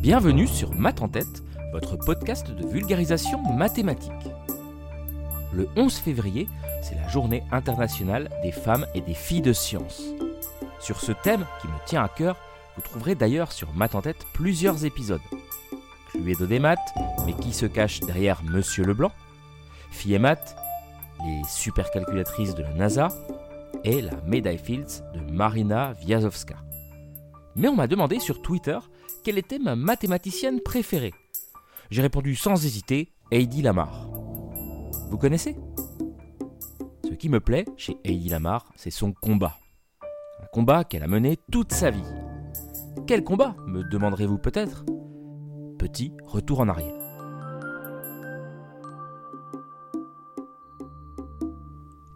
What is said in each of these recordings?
Bienvenue sur Math en tête, votre podcast de vulgarisation mathématique. Le 11 février, c'est la journée internationale des femmes et des filles de science. Sur ce thème qui me tient à cœur, vous trouverez d'ailleurs sur Math en tête plusieurs épisodes. Cluedo des maths, mais qui se cache derrière Monsieur Leblanc Fille et maths, les supercalculatrices de la NASA et la médaille Fields de Marina Viazovska. Mais on m'a demandé sur Twitter quelle était ma mathématicienne préférée. J'ai répondu sans hésiter Heidi Lamar. Vous connaissez? Ce qui me plaît chez Heidi Lamar, c'est son combat. Un combat qu'elle a mené toute sa vie. Quel combat me demanderez-vous peut-être? Petit retour en arrière.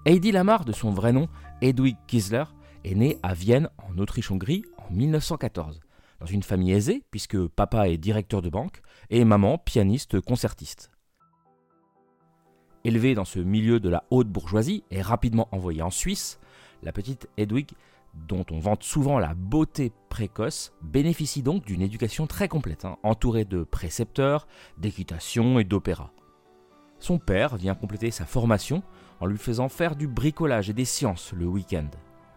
Heidi Lamar, de son vrai nom, Hedwig Kiesler, est née à Vienne, en Autriche-Hongrie, en 1914 une famille aisée, puisque papa est directeur de banque et maman pianiste concertiste. Élevée dans ce milieu de la haute bourgeoisie et rapidement envoyée en Suisse, la petite Hedwig, dont on vante souvent la beauté précoce, bénéficie donc d'une éducation très complète, hein, entourée de précepteurs, d'équitation et d'opéra. Son père vient compléter sa formation en lui faisant faire du bricolage et des sciences le week-end,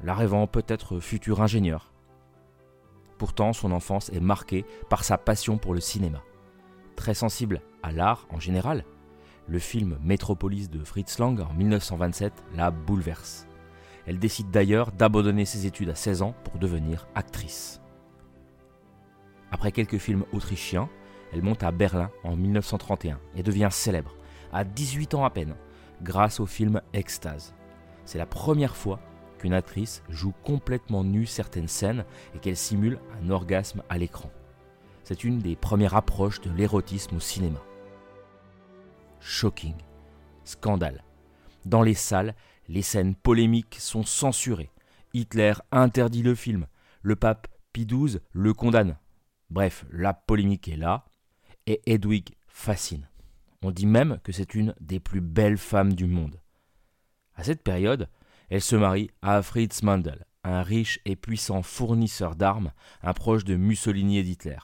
la rêvant peut-être futur ingénieur. Pourtant, son enfance est marquée par sa passion pour le cinéma. Très sensible à l'art en général, le film Métropolis de Fritz Lang en 1927 la bouleverse. Elle décide d'ailleurs d'abandonner ses études à 16 ans pour devenir actrice. Après quelques films autrichiens, elle monte à Berlin en 1931 et devient célèbre, à 18 ans à peine, grâce au film Extase. C'est la première fois qu'une actrice joue complètement nue certaines scènes et qu'elle simule un orgasme à l'écran. C'est une des premières approches de l'érotisme au cinéma. Shocking. Scandale. Dans les salles, les scènes polémiques sont censurées. Hitler interdit le film. Le pape Pie XII le condamne. Bref, la polémique est là. Et Hedwig fascine. On dit même que c'est une des plus belles femmes du monde. À cette période, elle se marie à Fritz Mandel, un riche et puissant fournisseur d'armes, un proche de Mussolini et d'Hitler.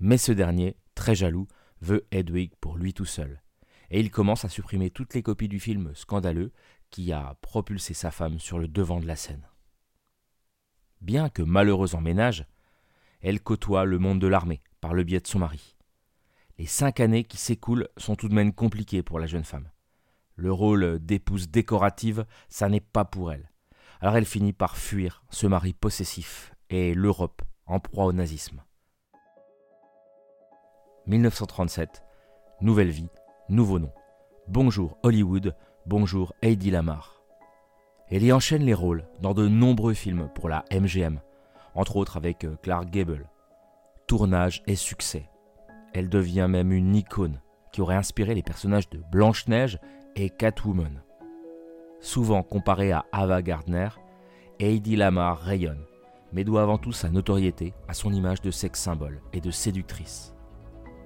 Mais ce dernier, très jaloux, veut Hedwig pour lui tout seul. Et il commence à supprimer toutes les copies du film scandaleux qui a propulsé sa femme sur le devant de la scène. Bien que malheureuse en ménage, elle côtoie le monde de l'armée par le biais de son mari. Les cinq années qui s'écoulent sont tout de même compliquées pour la jeune femme. Le rôle d'épouse décorative, ça n'est pas pour elle. Alors elle finit par fuir ce mari possessif et l'Europe en proie au nazisme. 1937, nouvelle vie, nouveau nom. Bonjour Hollywood, bonjour Heidi Lamar. Elle y enchaîne les rôles dans de nombreux films pour la MGM, entre autres avec euh, Clark Gable. Tournage et succès. Elle devient même une icône qui aurait inspiré les personnages de Blanche-Neige et Catwoman. Souvent comparée à Ava Gardner, Heidi Lamar rayonne, mais doit avant tout sa notoriété à son image de sexe symbole et de séductrice.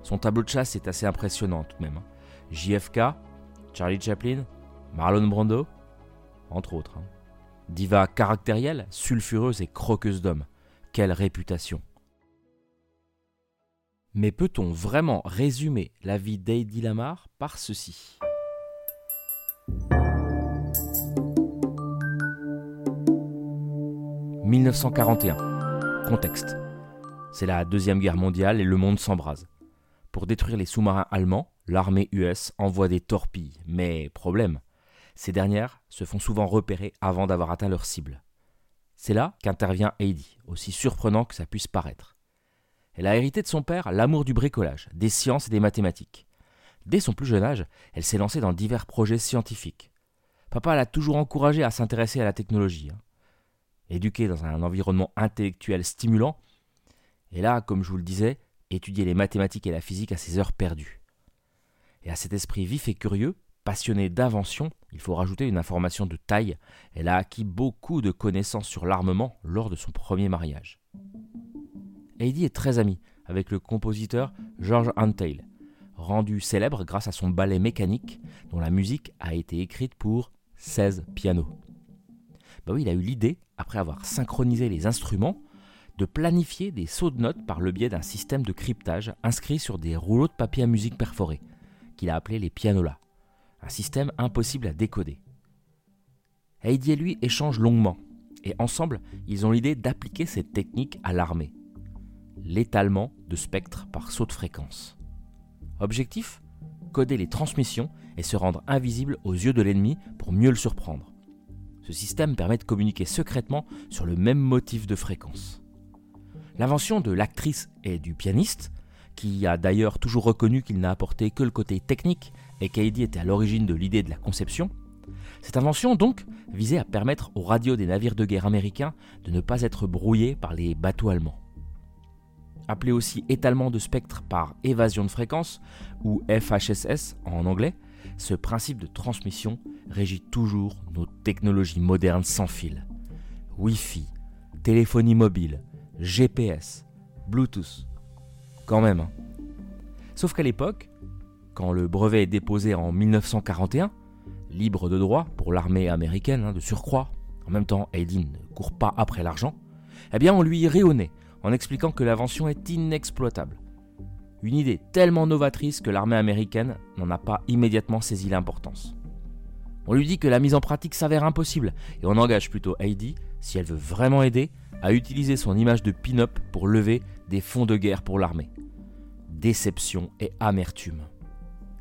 Son tableau de chasse est assez impressionnant tout de même. Hein. JFK, Charlie Chaplin, Marlon Brando, entre autres. Hein. Diva caractérielle, sulfureuse et croqueuse d'hommes. Quelle réputation! Mais peut-on vraiment résumer la vie d'Heidi Lamar par ceci? 1941. Contexte. C'est la Deuxième Guerre mondiale et le monde s'embrase. Pour détruire les sous-marins allemands, l'armée US envoie des torpilles. Mais problème, ces dernières se font souvent repérer avant d'avoir atteint leur cible. C'est là qu'intervient Heidi, aussi surprenant que ça puisse paraître. Elle a hérité de son père l'amour du bricolage, des sciences et des mathématiques. Dès son plus jeune âge, elle s'est lancée dans divers projets scientifiques. Papa l'a toujours encouragée à s'intéresser à la technologie. Hein éduquée dans un environnement intellectuel stimulant, et là, comme je vous le disais, étudier les mathématiques et la physique à ses heures perdues. Et à cet esprit vif et curieux, passionné d'invention, il faut rajouter une information de taille. Elle a acquis beaucoup de connaissances sur l'armement lors de son premier mariage. Heidi est très amie avec le compositeur George Antheil, rendu célèbre grâce à son ballet mécanique dont la musique a été écrite pour 16 pianos. Bah oui, il a eu l'idée, après avoir synchronisé les instruments, de planifier des sauts de notes par le biais d'un système de cryptage inscrit sur des rouleaux de papier à musique perforés, qu'il a appelé les pianolas, un système impossible à décoder. Heidi et lui échangent longuement, et ensemble, ils ont l'idée d'appliquer cette technique à l'armée. L'étalement de spectres par saut de fréquence. Objectif Coder les transmissions et se rendre invisible aux yeux de l'ennemi pour mieux le surprendre. Ce système permet de communiquer secrètement sur le même motif de fréquence. L'invention de l'actrice et du pianiste, qui a d'ailleurs toujours reconnu qu'il n'a apporté que le côté technique et qu'Heidi était à l'origine de l'idée de la conception, cette invention donc visait à permettre aux radios des navires de guerre américains de ne pas être brouillés par les bateaux allemands. Appelé aussi étalement de spectre par évasion de fréquence, ou FHSS en anglais, ce principe de transmission régit toujours nos technologies modernes sans fil. Wi-Fi, téléphonie mobile, GPS, Bluetooth. Quand même. Hein. Sauf qu'à l'époque, quand le brevet est déposé en 1941, libre de droit pour l'armée américaine hein, de surcroît, en même temps Aydin ne court pas après l'argent, eh bien on lui rayonnait en expliquant que l'invention est inexploitable. Une idée tellement novatrice que l'armée américaine n'en a pas immédiatement saisi l'importance. On lui dit que la mise en pratique s'avère impossible et on engage plutôt Heidi, si elle veut vraiment aider, à utiliser son image de pin-up pour lever des fonds de guerre pour l'armée. Déception et amertume.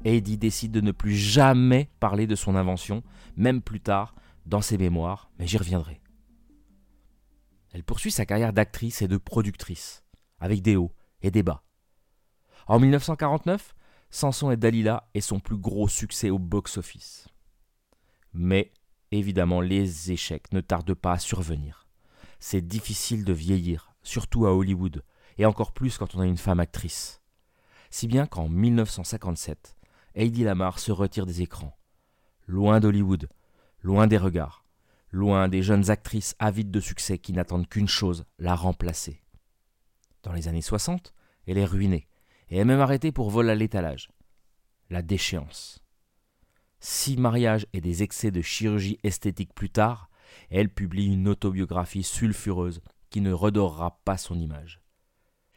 Heidi décide de ne plus jamais parler de son invention, même plus tard, dans ses mémoires, mais j'y reviendrai. Elle poursuit sa carrière d'actrice et de productrice, avec des hauts et des bas. En 1949, Samson et Dalila est son plus gros succès au box-office. Mais, évidemment, les échecs ne tardent pas à survenir. C'est difficile de vieillir, surtout à Hollywood, et encore plus quand on a une femme actrice. Si bien qu'en 1957, Heidi Lamar se retire des écrans. Loin d'Hollywood, loin des regards, loin des jeunes actrices avides de succès qui n'attendent qu'une chose, la remplacer. Dans les années 60, elle est ruinée, et est même arrêtée pour vol à l'étalage. La déchéance. Six mariages et des excès de chirurgie esthétique plus tard, elle publie une autobiographie sulfureuse qui ne redorera pas son image.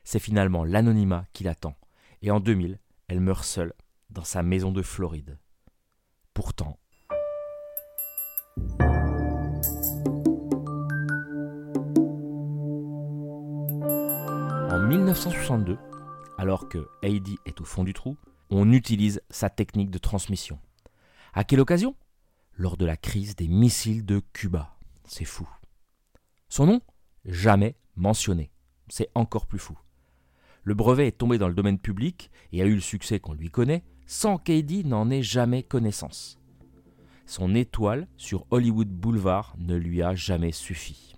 C'est finalement l'anonymat qui l'attend, et en 2000, elle meurt seule dans sa maison de Floride. Pourtant, 1962, alors que Heidi est au fond du trou, on utilise sa technique de transmission. À quelle occasion? Lors de la crise des missiles de Cuba. C'est fou. Son nom? Jamais mentionné. C'est encore plus fou. Le brevet est tombé dans le domaine public et a eu le succès qu'on lui connaît sans qu'Heidi n'en ait jamais connaissance. Son étoile sur Hollywood Boulevard ne lui a jamais suffi.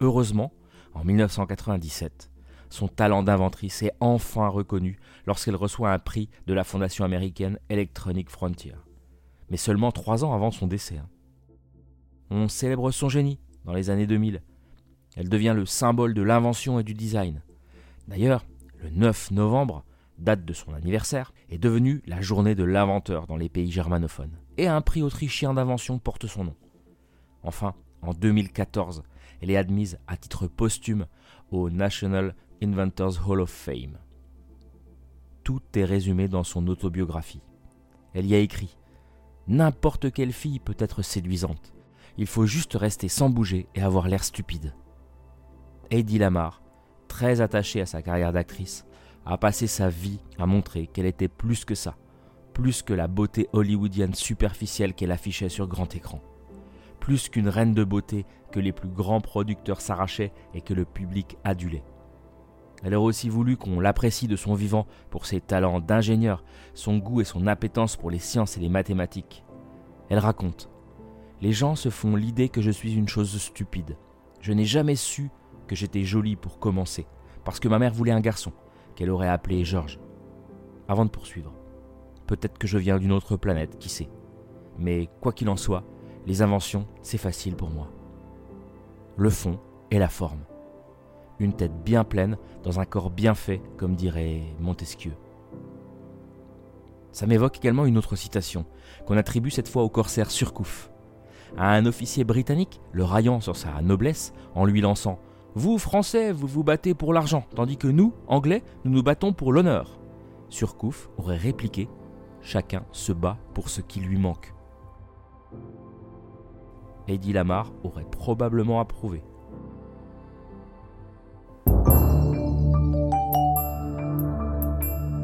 Heureusement, en 1997, son talent d'inventrice est enfin reconnu lorsqu'elle reçoit un prix de la fondation américaine Electronic Frontier. Mais seulement trois ans avant son décès. Hein. On célèbre son génie dans les années 2000. Elle devient le symbole de l'invention et du design. D'ailleurs, le 9 novembre, date de son anniversaire, est devenue la journée de l'inventeur dans les pays germanophones. Et un prix autrichien d'invention porte son nom. Enfin, en 2014, elle est admise à titre posthume au National Inventors Hall of Fame. Tout est résumé dans son autobiographie. Elle y a écrit N'importe quelle fille peut être séduisante. Il faut juste rester sans bouger et avoir l'air stupide. Heidi Lamar, très attachée à sa carrière d'actrice, a passé sa vie à montrer qu'elle était plus que ça, plus que la beauté hollywoodienne superficielle qu'elle affichait sur grand écran, plus qu'une reine de beauté que les plus grands producteurs s'arrachaient et que le public adulait. Elle aurait aussi voulu qu'on l'apprécie de son vivant pour ses talents d'ingénieur, son goût et son appétence pour les sciences et les mathématiques. Elle raconte Les gens se font l'idée que je suis une chose stupide. Je n'ai jamais su que j'étais jolie pour commencer, parce que ma mère voulait un garçon, qu'elle aurait appelé Georges. Avant de poursuivre, peut-être que je viens d'une autre planète, qui sait. Mais quoi qu'il en soit, les inventions, c'est facile pour moi. Le fond et la forme une tête bien pleine, dans un corps bien fait, comme dirait Montesquieu. Ça m'évoque également une autre citation, qu'on attribue cette fois au corsaire Surcouf. À un officier britannique, le raillant sur sa noblesse, en lui lançant Vous, Français, vous vous battez pour l'argent, tandis que nous, Anglais, nous nous battons pour l'honneur. Surcouf aurait répliqué Chacun se bat pour ce qui lui manque. Eddie Lamar aurait probablement approuvé.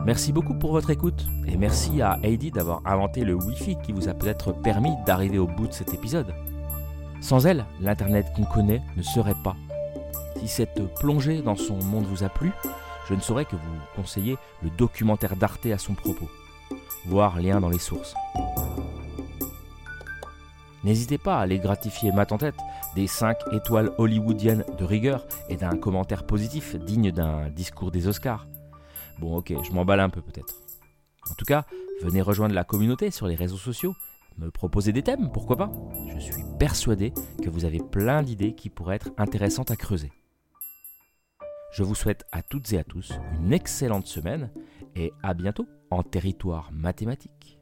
Merci beaucoup pour votre écoute et merci à Heidi d'avoir inventé le Wi-Fi qui vous a peut-être permis d'arriver au bout de cet épisode. Sans elle, l'Internet qu'on connaît ne serait pas. Si cette plongée dans son monde vous a plu, je ne saurais que vous conseiller le documentaire d'Arte à son propos, voire lien dans les sources. N'hésitez pas à aller gratifier ma tête des 5 étoiles hollywoodiennes de rigueur et d'un commentaire positif digne d'un discours des Oscars. Bon ok, je m'emballe un peu peut-être. En tout cas, venez rejoindre la communauté sur les réseaux sociaux, me proposer des thèmes, pourquoi pas Je suis persuadé que vous avez plein d'idées qui pourraient être intéressantes à creuser. Je vous souhaite à toutes et à tous une excellente semaine et à bientôt en territoire mathématique.